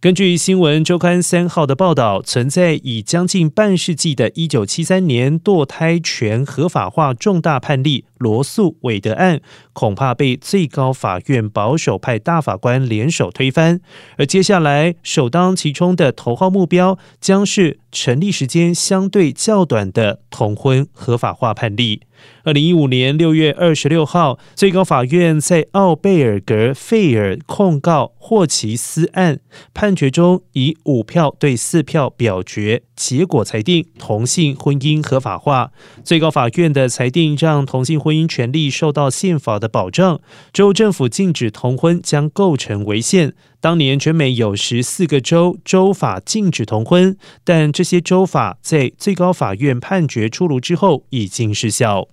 根据新闻周刊三号的报道，存在已将近半世纪的1973年堕胎权合法化重大判例罗素韦德案，恐怕被最高法院保守派大法官联手推翻。而接下来首当其冲的头号目标，将是成立时间相对较短的同婚合法化判例。二零一五年六月二十六号，最高法院在奥贝尔格费尔控告霍奇斯案判决中，以五票对四票表决结果裁定同性婚姻合法化。最高法院的裁定让同性婚姻权利受到宪法的保障，州政府禁止同婚将构成违宪。当年全美有十四个州州法禁止同婚，但这些州法在最高法院判决出炉之后已经失效。